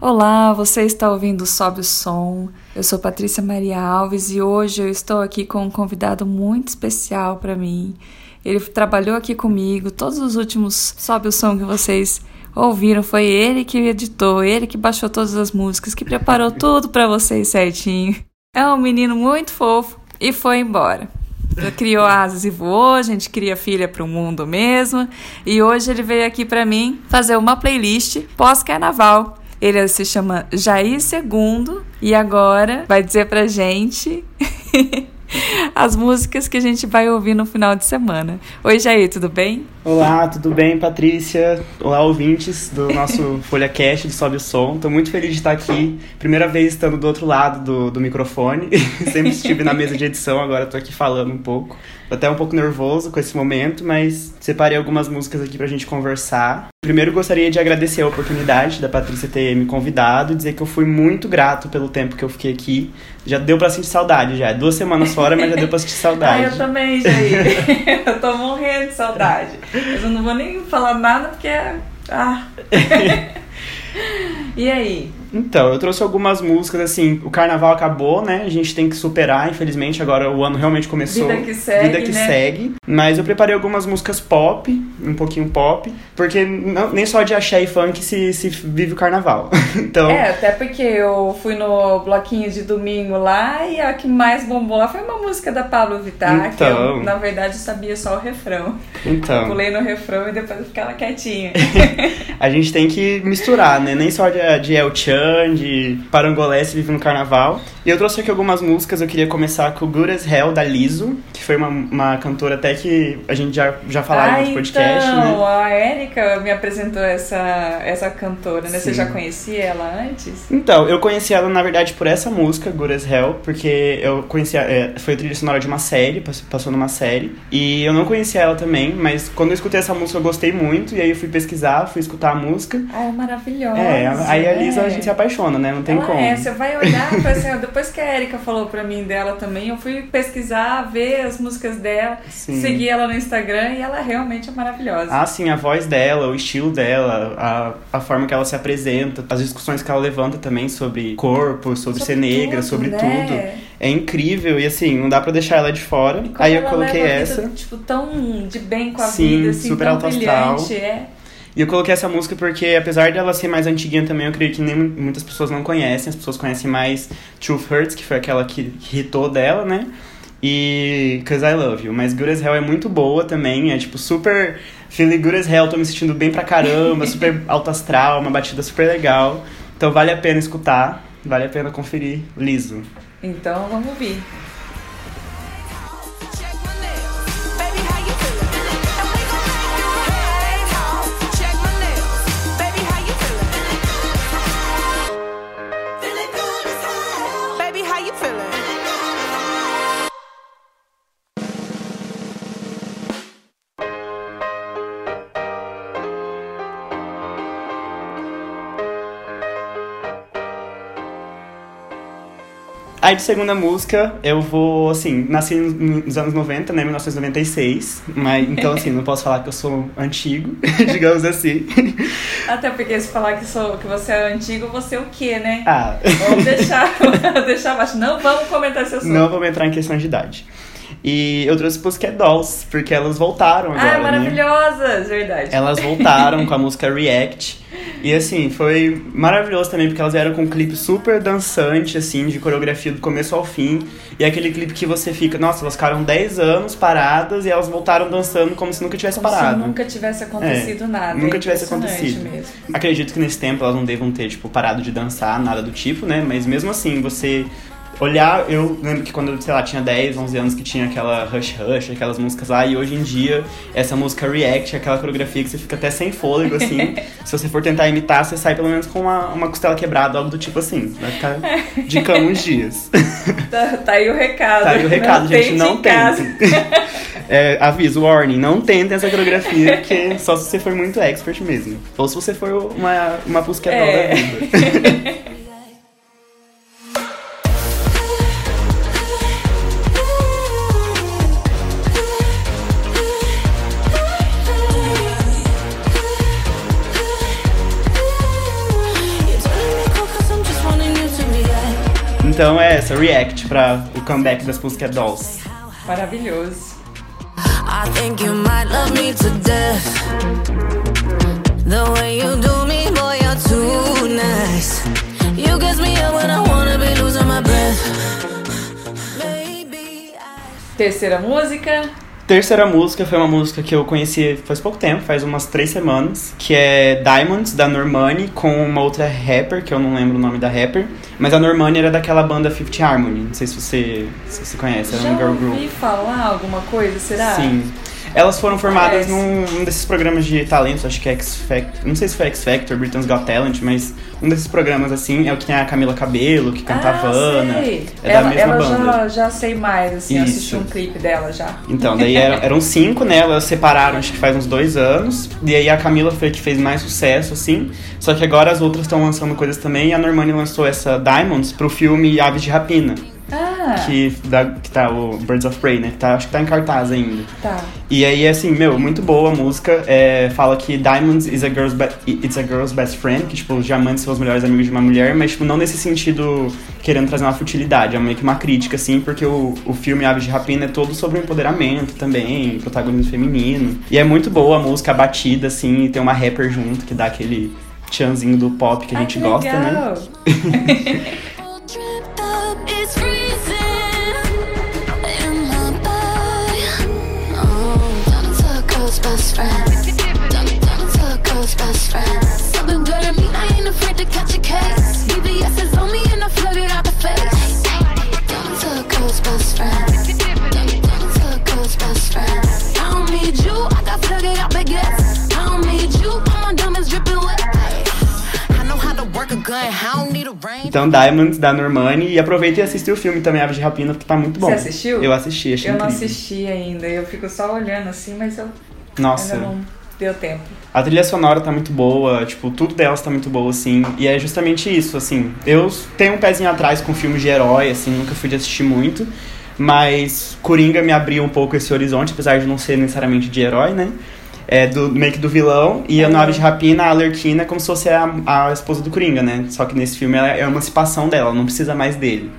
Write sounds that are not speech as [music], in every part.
Olá, você está ouvindo Sobe o Som. Eu sou Patrícia Maria Alves e hoje eu estou aqui com um convidado muito especial para mim. Ele trabalhou aqui comigo, todos os últimos Sobe o Som que vocês ouviram foi ele que editou, ele que baixou todas as músicas, que preparou [laughs] tudo para vocês certinho. É um menino muito fofo e foi embora. Criou asas e voou, a gente cria filha para o mundo mesmo. E hoje ele veio aqui para mim fazer uma playlist pós-carnaval. Ele se chama Jair Segundo e agora vai dizer pra gente [laughs] [laughs] as músicas que a gente vai ouvir no final de semana. Oi, Jair, tudo bem? Olá, tudo bem, Patrícia? Olá, ouvintes do nosso [laughs] Folha Cast de Sobe o Som. Estou muito feliz de estar aqui. Primeira vez estando do outro lado do, do microfone. [laughs] Sempre estive na mesa de edição, agora estou aqui falando um pouco. Tô até um pouco nervoso com esse momento, mas separei algumas músicas aqui pra gente conversar. Primeiro gostaria de agradecer a oportunidade da Patrícia ter me convidado e dizer que eu fui muito grato pelo tempo que eu fiquei aqui. Já deu pra sentir saudade, já. Duas semanas fora, mas já deu pra sentir [laughs] saudade. ah, eu também, Jair. [laughs] eu tô morrendo de saudade. Mas eu não vou nem falar nada porque é. Ah. [laughs] e aí? Então, eu trouxe algumas músicas, assim, o carnaval acabou, né? A gente tem que superar, infelizmente, agora o ano realmente começou. Vida que segue, Vida que né? segue. Mas eu preparei algumas músicas pop, um pouquinho pop, porque não, nem só de axé e funk se, se vive o carnaval. [laughs] então... É, até porque eu fui no bloquinho de domingo lá e a que mais bombou lá foi uma música da Pablo Vittar, então... que eu, na verdade, sabia só o refrão. Então. Eu pulei no refrão e depois eu ficava quietinha. [laughs] a gente tem que misturar, né? Nem só de, de El Chan, de Parangolé se vive no carnaval. E eu trouxe aqui algumas músicas, eu queria começar com Good as Hell, da Liso, que foi uma, uma cantora até que a gente já, já falava ah, no podcast, então, né? a Erika me apresentou essa, essa cantora, né? Sim. Você já conhecia ela antes? Então, eu conheci ela, na verdade, por essa música, Good as Hell, porque eu conhecia, é, foi a trilha sonora de uma série, passou numa série, e eu não conhecia ela também, mas quando eu escutei essa música eu gostei muito, e aí eu fui pesquisar, fui escutar a música. Ah, é maravilhosa. É, aí a Lisa é. a gente apaixona, né? Não tem ela como. É, você vai olhar, [laughs] assim, depois que a Erika falou pra mim dela também, eu fui pesquisar, ver as músicas dela, Sim. seguir ela no Instagram e ela realmente é maravilhosa. Ah, sim, a voz dela, o estilo dela, a, a forma que ela se apresenta, as discussões que ela levanta também sobre corpo, sobre, Sobre ser negra, tudo, sobre né? tudo. É incrível e assim, não dá pra deixar ela de fora. Aí eu coloquei essa. Vida, tipo, tão de bem com a Sim, vida, assim, super tão alto astral. é. E eu coloquei essa música porque, apesar dela ser mais antiguinha também, eu creio que nem muitas pessoas não conhecem. As pessoas conhecem mais Truth Hurts, que foi aquela que, que hitou dela, né? E Cause I Love You. Mas Good as Hell é muito boa também. É tipo super. Feeling good as hell, tô me sentindo bem pra caramba, [laughs] super alto astral, uma batida super legal. Então vale a pena escutar, vale a pena conferir liso. Então vamos ouvir. Aí de segunda música, eu vou, assim, nasci nos anos 90, né, 1996, mas então assim, não posso falar que eu sou antigo, [laughs] digamos assim. Até porque se falar que, sou, que você é antigo, você é o quê, né? Ah, Vamos deixar, [laughs] deixar abaixo. Não vamos comentar esse assunto. não vamos entrar em questão de idade. E eu trouxe Pussycat Dolls, porque elas voltaram agora, Ah, né? maravilhosas, verdade. Elas voltaram com a música React. E assim, foi maravilhoso também, porque elas vieram com um clipe super dançante, assim, de coreografia do começo ao fim. E é aquele clipe que você fica, nossa, elas ficaram 10 anos paradas e elas voltaram dançando como se nunca tivesse Como parado. se nunca tivesse acontecido É, nada. nunca É tivesse acontecido. Mesmo. Acredito que nesse tempo elas não devam ter, tipo, parado de dançar, nada do tipo, né? Mas mesmo assim, você olhar, eu lembro que quando sei lá, tinha 10, 11 anos que tinha aquela Rush Rush, aquelas músicas lá, e hoje em dia, essa música React, aquela coreografia que você fica até sem fôlego, assim. [laughs] se você for tentar imitar, você sai pelo menos com uma, uma costela quebrada, algo do tipo assim. Vai ficar de cama uns dias. [laughs] Tá, tá aí o recado. Tá aí o recado, gente, não em casa. tentem. [laughs] É, aviso, warning, não tentem essa coreografia, porque só se você for muito expert mesmo. Ou se você for uma, uma pusquetol É. da vida. Então é essa, React, pra o comeback das Pussycat Dolls. Maravilhoso. I think you might love me to death. The way you do me, boy, you're too nice. You gets me up when I wanna be losing my breath. Terceira música. Terceira música foi uma música que eu conheci faz pouco tempo, faz umas três semanas, que é Diamonds, da Normani, com uma outra rapper, que eu não lembro o nome da rapper, mas a Normani era daquela banda Fifth Harmony, não sei se você, se você conhece, era Já um girl group. ouvi falar alguma coisa, será? Sim. Elas foram formadas Parece. num, um desses programas de talentos, acho que é X Factor, não sei se foi X Factor, Britain's Got Talent, mas um desses programas assim é o que tem a Camila Cabello, que canta ah, Havana. sei. É ela, da mesma ela banda. Já, já sei mais, assim, eu assisti Isso. um clipe dela já. Então, daí eram, eram cinco, né? Elas separaram, acho que faz uns dois anos. E aí a Camila foi a que fez mais sucesso, assim. Só que agora as outras estão lançando coisas também. E a Normani lançou essa Diamonds pro filme Aves de Rapina. Ah, Que, da, que tá o Birds of Prey, né? Que tá, acho que tá em cartaz ainda. tá. E aí, assim, meu, muito boa a música. É, fala que Diamonds is a girl's it's a girl's best friend, que, tipo, os diamantes são os melhores amigos de uma mulher, mas, tipo, não nesse sentido querendo trazer uma futilidade, é meio que uma crítica, assim, porque o, o filme Aves de Rapina é todo sobre o empoderamento também, protagonismo feminino. E é muito boa a música, a batida, assim, e tem uma rapper junto que dá aquele tchanzinho do pop que a Ai, gente que gosta, né? legal. Tripped [laughs] best friend. Então, Diamonds, da Normani. E aproveita e assiste o filme também, Aves de Rapina, porque tá muito bom. Você assistiu? Eu assisti, achei Eu não incrível. assisti ainda, eu fico só olhando assim, mas eu Nossa. ainda não deu tempo. A trilha sonora tá muito boa, tipo, tudo delas tá muito boa, assim. E é justamente isso, assim. Eu tenho um pezinho atrás com filmes de herói, assim, nunca fui de assistir muito. Mas Coringa me abriu um pouco esse horizonte, apesar de não ser necessariamente de herói, né? É do, meio que do vilão. E a Uhum. Nave de Rapina, a Alerquina, é como se fosse a, a esposa do Coringa, né? Só que nesse filme ela é a emancipação dela, ela não precisa mais dele.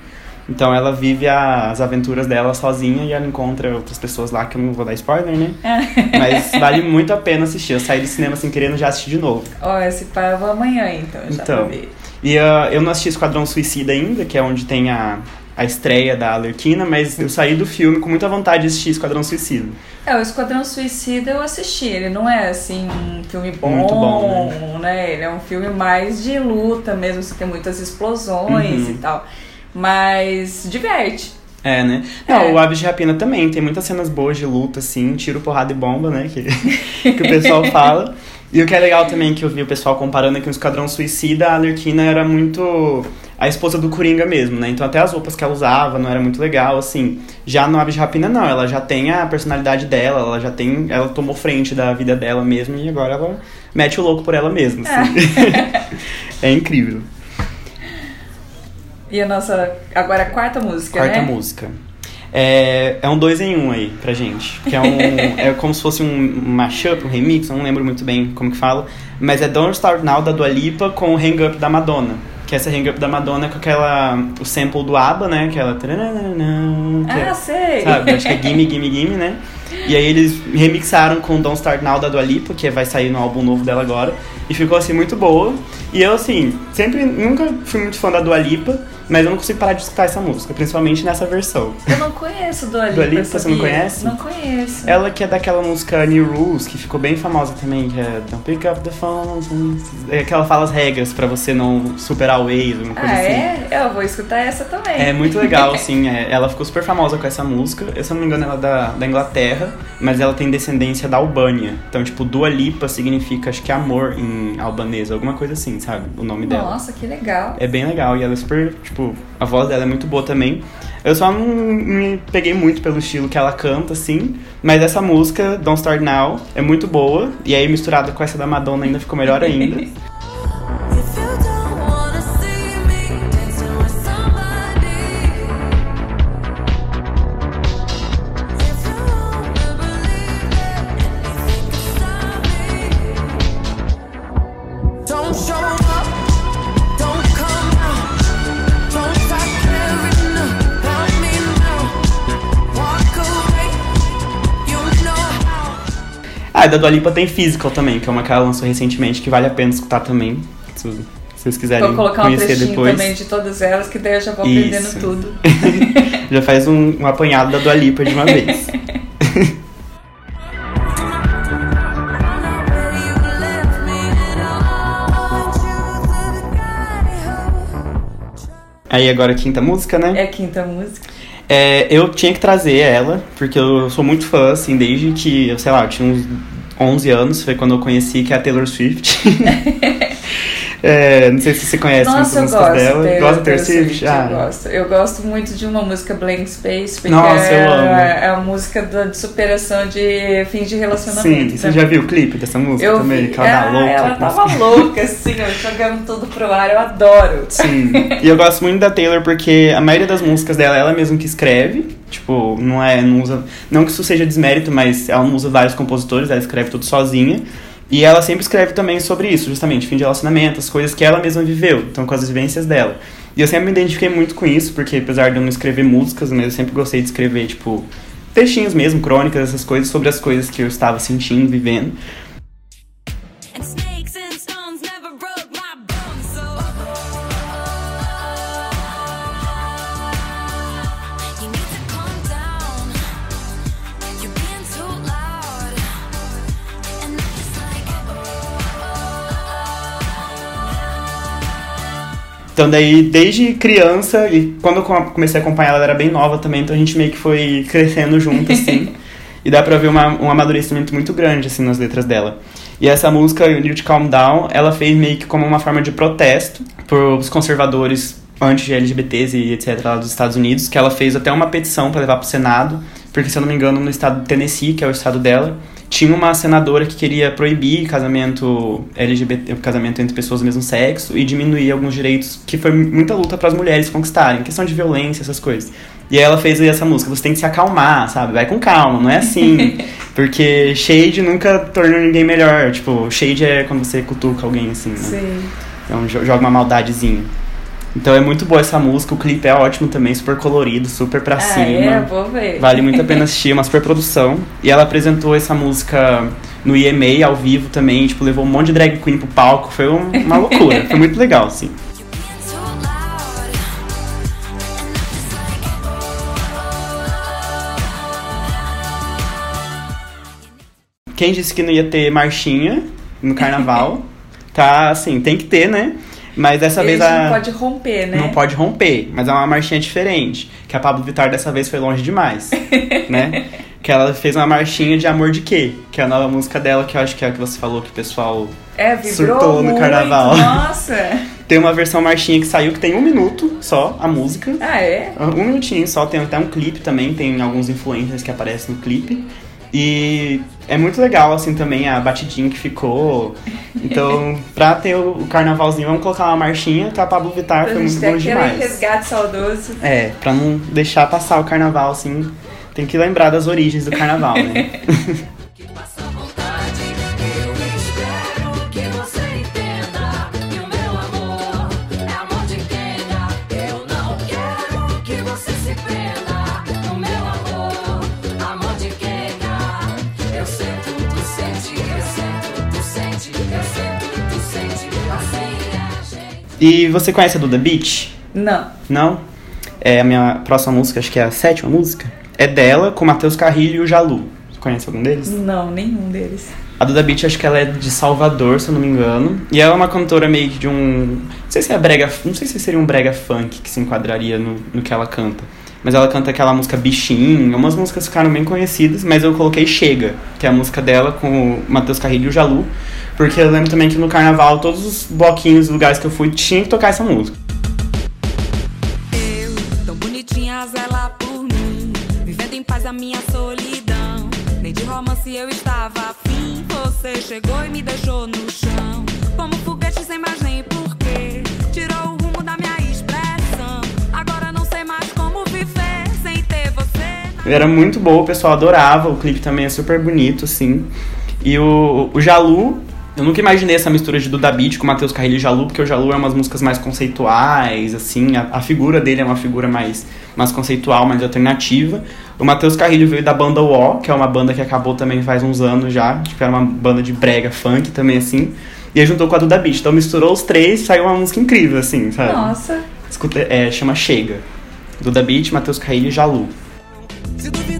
Então ela vive a- as aventuras dela sozinha e ela encontra outras pessoas lá, que eu não vou dar spoiler, né? [laughs] Mas vale muito a pena assistir. Eu saí do cinema sem querendo já assistir de novo. Ó, esse pai eu vou amanhã então, já Então. pra ver. E ah, eu não assisti Esquadrão Suicida ainda, que é onde tem a, a estreia da Alerquina, mas eu saí do filme com muita vontade de assistir Esquadrão Suicida. É, o Esquadrão Suicida eu assisti. Ele não é assim um filme bom, Muito bom, né? Ele é um filme mais de luta mesmo, assim, tem muitas explosões Uhum. e tal. Mas diverte. É, né? Não, É. o Aves de Rapina também, tem muitas cenas boas de luta, assim, tiro, porrada e bomba, né? Que, [laughs] que o pessoal fala. E o que é legal também que eu vi o pessoal comparando é que no Esquadrão Suicida a Alerquina era muito a esposa do Coringa mesmo, né? Então até as roupas que ela usava não era muito legal, assim. Já no Aves de Rapina não, ela já tem a personalidade dela, ela já tem, ela tomou frente da vida dela mesmo e agora ela mete o louco por ela mesma, assim. é [laughs] incrível. E a nossa. Agora a quarta música, Quarta né? música. É, é um dois em um aí pra gente. Que é um. é [laughs] como se fosse um mashup, um remix, não lembro muito bem como que fala. Mas é Don't Start Now da Dua Lipa com o Hang Up da Madonna. Que essa Hang Up da Madonna é com aquela. o sample do ABBA, né? Aquela. que é- Ah, sei! Sabe? Acho que é Gimme, Gimme, Gimme, né? E aí eles remixaram com Don't Start Now da Dua Lipa, que vai sair no álbum novo dela agora. E ficou assim muito boa. E eu assim, sempre nunca fui muito fã da Dua Lipa, mas eu não consigo parar de escutar essa música, principalmente nessa versão. Eu não conheço Dua Lipa, Dua Lipa, você não conhece? Não conheço. Ela que é daquela música New Rules, que ficou bem famosa também, que é Don't Pick Up the Phone. É que ela fala as regras pra você não superar o ex, uma coisa Ah, assim. é? Eu vou escutar essa também. É muito legal, [laughs] assim. é, ela ficou super famosa com essa música. Eu, se eu não me engano, ela é da, da Inglaterra, mas ela tem descendência da Albânia. Então, tipo, Dua Lipa significa, acho que amor em albanês, alguma coisa assim, sabe? O nome dela. Nossa, que legal. É bem legal e ela é super, tipo, a voz dela é muito boa também. Eu só não me peguei muito pelo estilo que ela canta, assim, mas essa música, Don't Start Now, é muito boa. E aí, misturada com essa da Madonna, ainda ficou melhor ainda. [laughs] Ah, e da Dua Lipa tem Physical também, que é uma que ela lançou recentemente, que vale a pena escutar também. Se, vocês quiserem Vou colocar um trechinho depois. também de todas elas, que daí eu já vou Isso. aprendendo tudo. [laughs] Já faz um, um apanhado da Dua Lipa de uma vez. [laughs] Aí agora a quinta música, né? É a quinta música. É, eu tinha que trazer ela, porque eu sou muito fã, assim, desde que, eu sei lá, eu tinha uns 11 anos, foi quando eu conheci, que é a Taylor Swift. [laughs] É, não sei se você conhece Nossa, muitas músicas dela. Taylor- Gosta Taylor Swift? Ah, Eu gosto. Eu gosto muito de uma música Blank Space, porque Nossa, é, eu amo. é a música de superação de fim de relacionamento. Sim, você já viu o clipe dessa música Eu também? vi, Que ela ah, louca. ela tava louca, assim, ó, jogando tudo pro ar, eu adoro. Sim. E eu gosto muito da Taylor porque a maioria das músicas dela ela mesma que escreve. Tipo, não é. Não, usa, não que isso seja desmérito, mas ela não usa vários compositores, ela escreve tudo sozinha. E ela sempre escreve também sobre isso, justamente, fim de relacionamento, as coisas que ela mesma viveu, então com as vivências dela. E eu sempre me identifiquei muito com isso, porque apesar de eu não escrever músicas, mas eu sempre gostei de escrever, tipo, textinhos mesmo, crônicas, essas coisas, sobre as coisas que eu estava sentindo, vivendo. Então daí, desde criança, e quando eu com- comecei a acompanhar ela, ela era bem nova também, então a gente meio que foi crescendo junto, [laughs] assim. e dá pra ver uma, um amadurecimento muito grande, assim, nas letras dela. E essa música, You Need to Calm Down, ela fez meio que como uma forma de protesto pros conservadores anti-LGBTs e etc. lá dos Estados Unidos, que ela fez até uma petição pra levar pro Senado, porque se eu não me engano, no estado de Tennessee, que é o estado dela, tinha uma senadora que queria proibir casamento LGBT, casamento entre pessoas do mesmo sexo e diminuir alguns direitos que foi muita luta para as mulheres conquistarem, questão de violência, essas coisas. E aí ela fez aí essa música, você tem que se acalmar, sabe? Vai com calma, não é assim. [laughs] Porque shade nunca torna ninguém melhor. Tipo, shade é quando você cutuca alguém assim, né? Sim. Então jo- joga uma maldadezinha. Então é muito boa essa música, o clipe é ótimo também, super colorido, super pra Ah, cima. é? Vou ver. Vale muito a pena [laughs] assistir, é uma super produção. E ela apresentou essa música no EMA ao vivo também, tipo, levou um monte de drag queen pro palco, foi um- uma loucura, foi muito legal, assim. Quem disse que não ia ter marchinha no carnaval, [laughs] tá assim, tem que ter, né? Mas dessa Ele vez a. não pode romper, né? Não pode romper, mas é uma marchinha diferente. Que a Pablo Vittar dessa vez foi longe demais, [laughs] né? Que ela fez uma marchinha de Amor de Quê? Que é a nova música dela, que eu acho que é a que você falou que o pessoal É, Surtou no muito. carnaval. Nossa! [laughs] Tem uma versão marchinha que saiu que tem um minuto só, a música. Ah, é? Um minutinho só, tem até um clipe também, tem alguns influencers que aparecem no clipe. E é muito legal, assim, também a batidinha que ficou. Então, [laughs] pra ter o, carnavalzinho, vamos colocar uma marchinha, que a Pablo Vittar Pra foi muito bom demais. resgate saudoso. É, pra não deixar passar o carnaval, assim, tem que lembrar das origens do carnaval, né? [laughs] E você conhece a Duda Beach? Não. Não? É a minha próxima música, acho que é a sétima música. É dela, com Matheus Carrilho e o Jalu. Você conhece algum deles? Não, nenhum deles. A Duda Beat, acho que ela é de Salvador, se eu não me engano. E ela é uma cantora meio que de um. Não sei se é brega. Não sei se seria um brega funk que se enquadraria no, no que ela canta. Mas ela canta aquela música Bichinho, umas músicas ficaram bem conhecidas, mas eu coloquei Chega, que é a música dela com o Matheus Carrilho e o Jalu. Porque eu lembro também que no carnaval, todos os bloquinhos, lugares que eu fui, tinha que tocar essa música. Eu, tão bonitinha, zela por mim. Vivendo em paz a minha solidão. Nem de romance eu estava afim. Você chegou e me deixou no chão. Como foguete sem mais nem porquê. Tirou o rumo da minha expressão. Agora não sei mais como viver sem ter você. Era muito boa, o pessoal adorava, o clipe também é super bonito, assim. E o, o Jalu, Eu nunca imaginei essa mistura de Duda Beat com Matheus Carrilho e Jalu, porque o Jalu é umas músicas mais conceituais, assim, a, a figura dele é uma figura mais, mais conceitual, mais alternativa. O Matheus Carrilho veio da banda O, que é uma banda que acabou também faz uns anos já, tipo, era uma banda de brega funk também, assim. E aí juntou com a Duda Beat. Então misturou os três e saiu uma música incrível, assim, sabe? Nossa. Escuta, é, chama Chega. Duda Beat, Matheus Carrilho e Jalu. Se duvidar,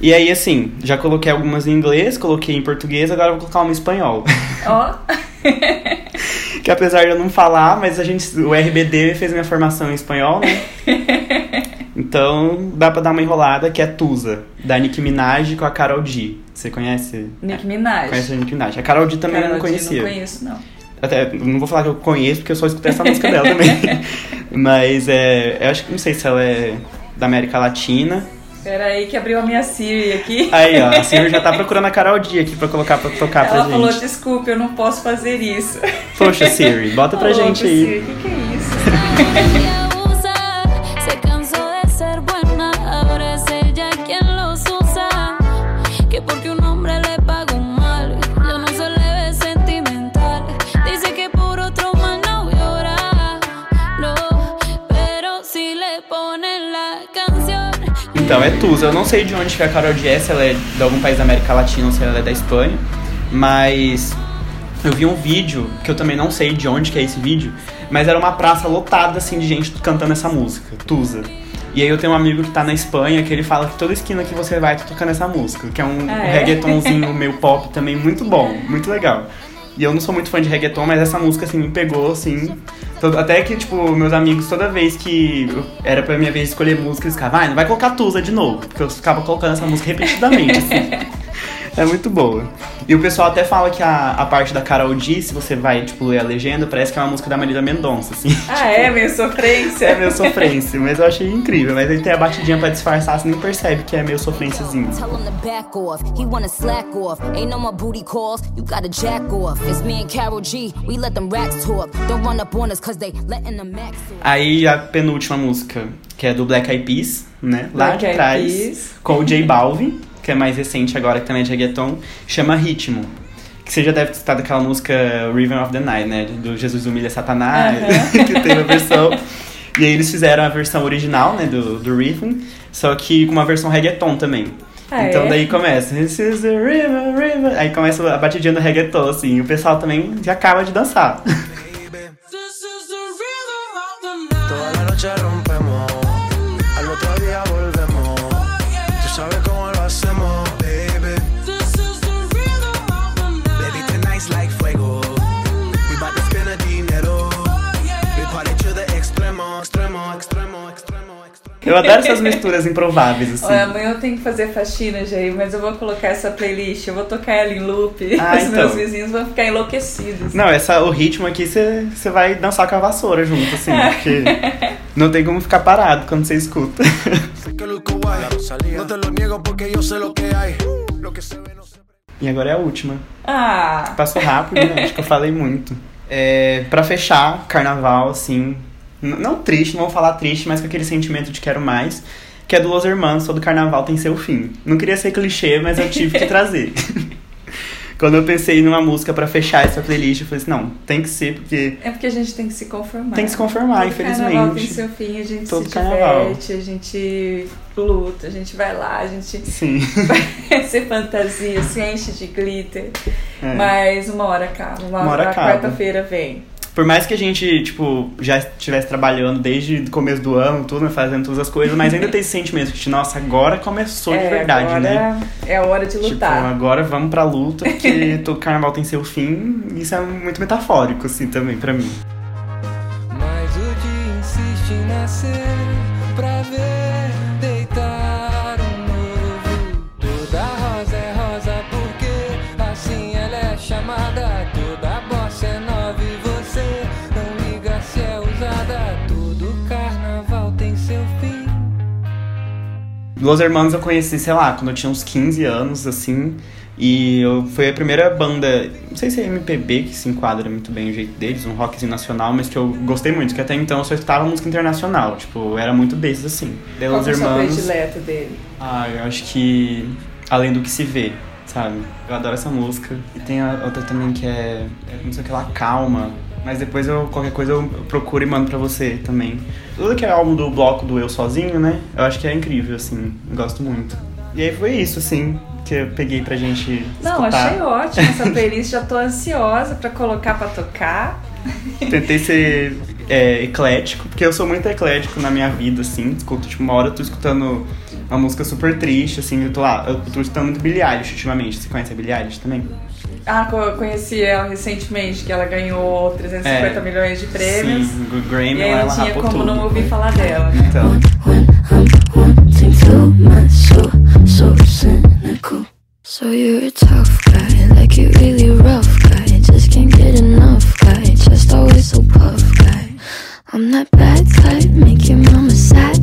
E aí, assim, já coloquei algumas em inglês, coloquei em português, agora eu vou colocar uma em espanhol. Ó. [laughs] que apesar de eu não falar, mas a gente, o RBD fez minha formação em espanhol, né? [laughs] Então dá pra dar uma enrolada, que é Tusa, da Nicki Minaj com a Carol D. Você conhece? Nick Minaj. Conhece a Nicki Minaj. A Carol D também eu Carol não G, conhecia. Não conheço, não. Até, não vou falar que eu conheço, porque eu só escutei essa música dela também. [laughs] Mas é, eu acho que não sei se ela é da América Latina. Pera aí que abriu a minha Siri aqui. Aí, ó, a [laughs] Silvia já tá procurando a Carol D aqui pra colocar pra tocar pra Ela gente. falou, desculpe, eu não posso fazer isso. Poxa, Siri, bota pra gente aí. Siri, o que, que é isso? [laughs] Então, é Tusa. Eu não sei de onde que é a Carol D é, se ela é de algum país da América Latina ou se ela é da Espanha. Mas eu vi um vídeo, que eu também não sei de onde que é esse vídeo, mas era uma praça lotada, assim, de gente cantando essa música, Tusa. E aí eu tenho um amigo que tá na Espanha, que ele fala que toda esquina que você vai tá tocando essa música, que é um Ah, é? reggaetonzinho meio pop também muito bom, muito legal. E eu não sou muito fã de reggaeton, mas essa música, assim, me pegou, assim. Todo- Até que, tipo, meus amigos, toda vez que era pra minha vez escolher música, eles ficavam, vai, não vai colocar Tusa de novo. Porque eu ficava colocando essa música repetidamente, assim. [laughs] É muito boa. E o pessoal até fala que a, a parte da Carol D, se você vai, tipo, ler a legenda, parece que é uma música da Marília Mendonça, assim. [laughs] Ah, é? Meio sofrência? É meio sofrência, mas eu achei incrível. Mas aí tem a batidinha pra disfarçar, você nem percebe que é meio sofrênciazinho. Tell him to back off. He wanna slack off. Ain't no more booty calls. You gotta jack off. It's me and Carol G. We let them racks talk. Don't run up on us cause they letting the max off. Aí a penúltima música, que é do Black Eyed Peas, né? Lá Black de trás, Peas. com o J Balvin, [laughs] que é mais recente agora, que também é de reggaeton, chama Ritmo. Que você já deve ter citado aquela música Riven of the Night, né? Do Jesus Humilha Satanás, [laughs] que tem uma versão. E aí eles fizeram a versão original, né, do, do Rhythm, só que com uma versão reggaeton também. Ah, então é? daí começa, This is the river, river. Aí começa a batidinha do reggaeton, assim, e o pessoal também já acaba de dançar. [laughs] Eu adoro essas misturas improváveis, assim. Olha, amanhã eu tenho que fazer faxina, Jair, mas eu vou colocar essa playlist, eu vou tocar ela em loop. Ah, [laughs] Os meus então. vizinhos vão ficar enlouquecidos. Não, essa, o ritmo aqui você vai dançar com a vassoura junto, assim, porque não tem como ficar parado quando você escuta. [laughs] E agora é a última. Ah, Passou rápido, né? Acho que eu falei muito. É, pra fechar, carnaval, assim. Não triste, não vou falar triste, mas com aquele sentimento de quero mais. Que é do Los Hermanos, todo carnaval tem seu fim. Não queria ser clichê, mas eu tive que trazer. [laughs] Quando eu pensei numa música pra fechar essa playlist, eu falei assim, não, tem que ser, porque é porque a gente tem que se conformar. tem que se conformar, Todo carnaval tem infelizmente. seu fim, a gente Todo se carnaval. diverte, a gente luta, a gente vai lá, a gente Sim. [laughs] vai ser fantasia, se enche de glitter. É. Mas uma hora acaba, uma, Uma hora a acaba. quarta-feira vem. Por mais que a gente, tipo, já estivesse trabalhando desde o começo do ano, tudo, né, fazendo todas as coisas, mas ainda tem esse sentimento de, nossa, agora começou de é, verdade, agora né? É a hora de Tipo, lutar. agora vamos pra luta, [laughs] porque todo carnaval tem seu fim, e isso é muito metafórico, assim, também, pra mim. Mas o dia insiste em nascer Los Hermanos eu conheci, sei lá, quando eu tinha uns 15 anos, assim. E eu, foi a primeira banda, não sei se é MPB que se enquadra muito bem o jeito deles, um rockzinho nacional, mas que eu gostei muito, que até então eu só escutava música internacional, tipo, era muito desses assim. Daí Qual é Hermanos. predileta dele? Ah, eu acho que Além do que se vê, sabe? Eu adoro essa música. E tem a outra também que é, é não sei o que lá, Calma. Mas depois eu, qualquer coisa eu procuro e mando pra você também. Tudo que é álbum do bloco do Eu Sozinho, né? Eu acho que é incrível, assim. Gosto muito. E aí foi isso, assim, que eu peguei pra gente Não, escutar. achei ótimo essa playlist, já tô ansiosa pra colocar pra tocar. Tentei ser é, eclético, porque eu sou muito eclético na minha vida, assim. Escuto, tipo, uma hora eu tô escutando uma música super triste, assim. Eu tô lá, eu tô escutando muito Billie Eilish ultimamente. Você conhece a Billie Eilish também? Ah, conheci ela recentemente, que ela ganhou 350 É. milhões de prêmios. Sim, o Grammy E aí ela não tinha como tudo. não ouvir falar dela, né? Então. So you're a tough guy, like you really rough guy. Just can't get enough guy, just always so puff guy. I'm that bad type, make your mama sad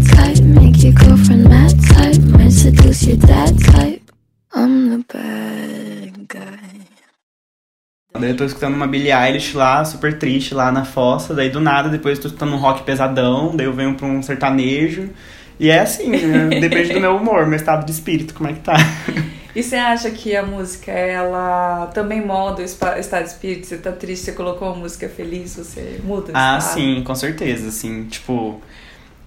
daí eu tô escutando uma Billie Eilish lá, super triste, lá na fossa. Daí do nada, depois eu tô escutando um rock pesadão. Daí eu venho pra um sertanejo. E é assim, né? [laughs] depende do meu humor, meu estado de espírito, como é que tá. E você acha que a música, ela também molda o estado de espírito? Você tá triste, você colocou uma música feliz, você muda o Ah, estado? sim, com certeza, assim, tipo...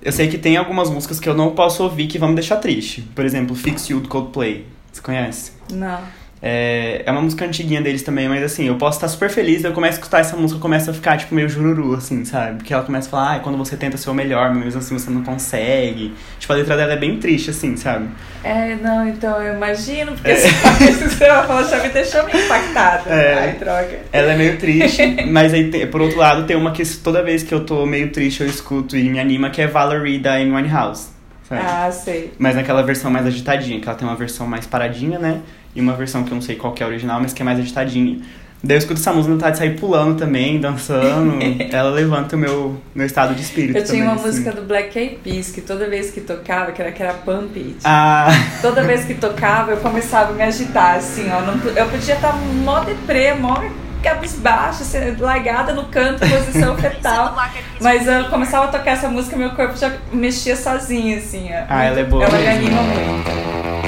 Eu sei que tem algumas músicas que eu não posso ouvir que vão me deixar triste. Por exemplo, Fix You, do Coldplay. Você conhece? Não. É, é uma música antiguinha deles também, mas assim, eu posso estar super feliz, eu começo a escutar essa música, eu começo a ficar, tipo, meio jururu, assim, sabe? Porque ela começa a falar, ah, quando você tenta ser o melhor, mas mesmo assim você não consegue. Tipo, a letra dela é bem triste, assim, sabe? É, não, então eu imagino, porque você você falou, já me deixou meio impactada. É. Ai, droga. Ela é meio triste, mas aí, por outro lado, tem uma que toda vez que eu tô meio triste eu escuto e me anima, que é Valerie da Amy Winehouse, sabe? Ah, sei. Mas naquela versão mais agitadinha, que ela tem uma versão mais paradinha, né? E uma versão que eu não sei qual que é a original, mas que é mais agitadinha. Daí eu escuto essa música, vontade de sair pulando também, dançando. [laughs] ela levanta o meu, meu estado de espírito Eu tinha também, uma assim. música do Black Eyed Peas que toda vez que tocava, que era, que era Pump It, Ah, toda vez que tocava eu começava a me agitar, assim, ó. Não, eu podia estar mó deprê, mó cabisbaixa, assim, largada no canto, posição [laughs] fetal. Mas eu começava a tocar essa música meu corpo já mexia sozinho, assim, ó. Ah, ela é boa Ela me anima muito.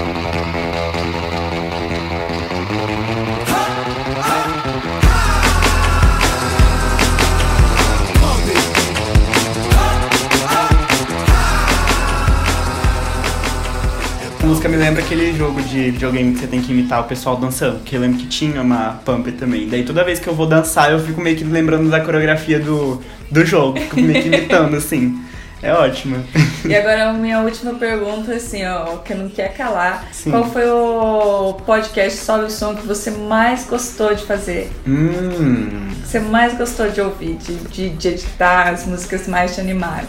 A música me lembra aquele jogo de videogame que você tem que imitar o pessoal dançando, que eu lembro que tinha uma pump também. Daí toda vez que eu vou dançar, eu fico meio que lembrando da coreografia do, do jogo, fico meio que imitando, assim. É ótimo. [laughs] E agora a minha última pergunta, assim, ó, que não quer calar. Sim. Qual foi o podcast Sobe o Som que você mais gostou de fazer? Hum. Que você mais gostou de ouvir, de, de, de editar, as músicas mais te animaram?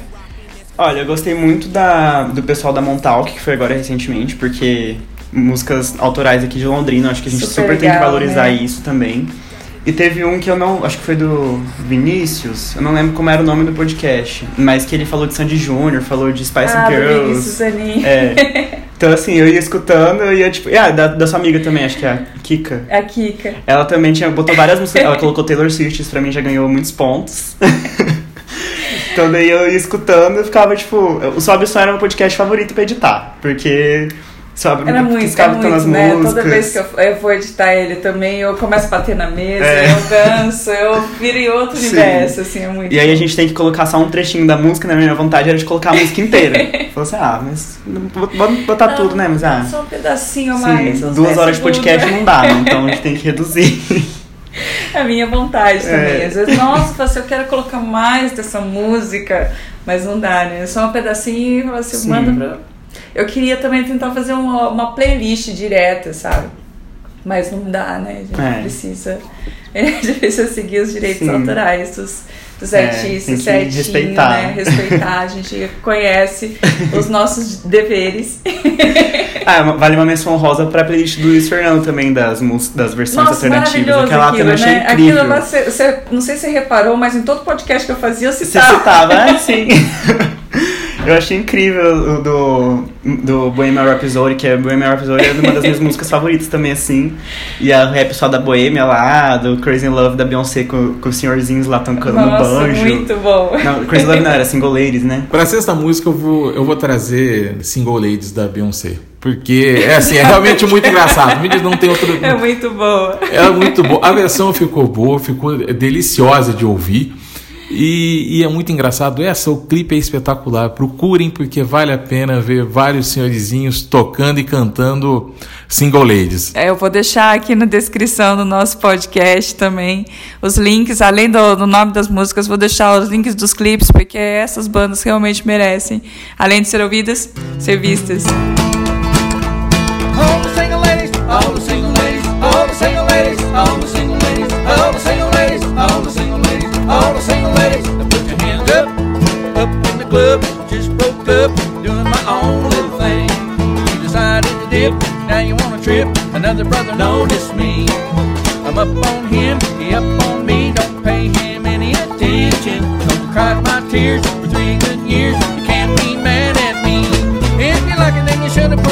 Olha, eu gostei muito da, do pessoal da Montauk, que foi agora recentemente, porque músicas autorais aqui de Londrina, acho que a gente Super super, tem que legal, valorizar né? isso também. E teve um que eu não. Acho que foi do Vinícius, eu não lembro como era o nome do podcast, mas que ele falou de Sandy Júnior, falou de Spice ah, do Girls. Vinícius Zanin. É. [laughs] Então, assim, eu ia escutando, eu ia tipo. Ah, da, da sua amiga também, acho que é a Kika. A Kika. Ela também tinha, botou várias músicas. [laughs] Ela colocou Taylor Swift, isso pra mim já ganhou muitos pontos. [laughs] então daí eu ia escutando e ficava, tipo. O Sobe o Som era meu podcast favorito pra editar. Porque. Sabe, Era muito, ficava é muito, as né? músicas. Toda vez que eu, eu vou editar ele também, eu começo a bater na mesa, É. eu danço, eu viro em outro Sim. universo, assim, é muito E aí a gente tem que colocar só um trechinho da música, né? Minha vontade era de colocar a música inteira. [laughs] Falei assim, ah, mas. Vou botar Não, tudo, né? Mas ah. Só um pedacinho mais. Sim, duas 10 horas de podcast não dá, né? Então a gente tem que reduzir. [laughs] É [laughs] a minha vontade também. É. Às vezes, nossa, assim, eu quero colocar mais dessa música, mas não dá, né? Só um pedacinho e assim, Sim. manda pra. Eu queria também tentar fazer uma, uma playlist direta, sabe? Mas não dá, né? A gente É. precisa. [laughs] A gente precisa seguir os direitos Sim. autorais dos, dos É, artistas tem que certinho, respeitar. né? Respeitar. A gente [laughs] conhece os nossos deveres. Ah, vale uma menção rosa pra playlist do Luiz Fernando também, das, mus- das versões Nossa, alternativas. maravilhoso Aquela aquilo, eu achei né? incrível. Aquilo lá, você, você- não sei se você reparou, mas em todo podcast que eu fazia, eu Você citava. citava, é? [laughs] Sim. Eu achei incrível o do, do Bohemian Rhapsody, que é Bohemian Rhapsody é uma das minhas [laughs] músicas favoritas também, assim. E a rap só da Bohemia lá, do Crazy in Love da Beyoncé com, com os senhorzinhos lá tocando no Nossa, banjo. muito bom. Não, Crazy Love não, era [laughs] Single Ladies, né? Pra sexta música eu vou, eu vou trazer Single Ladies da Beyoncé. Porque é assim, é realmente muito engraçado. Me diz, não tem outro. É muito boa. É muito boa. A versão ficou boa, ficou deliciosa de ouvir. E, e é muito engraçado. Essa, o clipe é espetacular. Procurem, porque vale a pena ver vários senhorizinhos tocando e cantando Single Ladies. É, eu vou deixar aqui na descrição do nosso podcast também os links, além do, do nome das músicas, vou deixar os links dos clipes, porque essas bandas realmente merecem, além de ser ouvidas, ser vistas. All the single ladies, all the single ladies, all the single ladies, all the single ladies, all the single ladies, all the single ladies, all the single ladies. Put your hands up, up in the club. Just broke up, doing my own little thing. You decided to dip, now you wanna trip. Another brother noticed me. I'm up on him, he up on me. Don't pay him any attention. Don't my tears for three good years. You can't be mad at me. If you like it, then you should have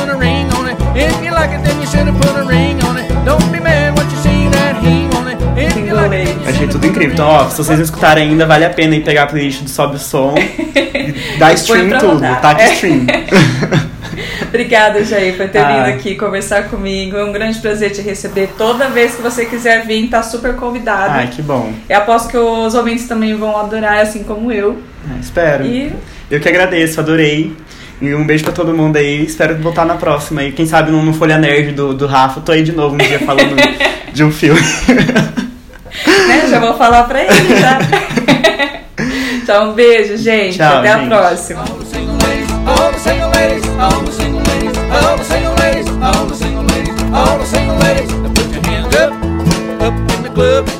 If you like it, then you should have put a ring on it. Don't be mad what you see that he on it. If you like it, then you Achei tudo incrível. Então, ó, se vocês não escutarem ainda, vale a pena ir pegar a playlist do Sobe o Som [laughs] e dar stream tudo, rodar. taca É. stream. [laughs] Obrigada, Jair, por ter Ah. vindo aqui conversar comigo. É um grande prazer te receber. Toda vez que você quiser vir, tá super convidado. Ai, que bom. Eu aposto que os ouvintes também vão adorar, assim como eu. Ah, espero. E Eu que agradeço, adorei. E um beijo pra todo mundo aí. Espero voltar na próxima. E quem sabe no, no Folha Nerd do, do Rafa, tô aí de novo um dia falando [laughs] de um filme. né, já vou falar pra ele já. [laughs] então, um beijo, gente. Tchau, Até gente. a próxima. all the single ladies, put your hands up, up in the club.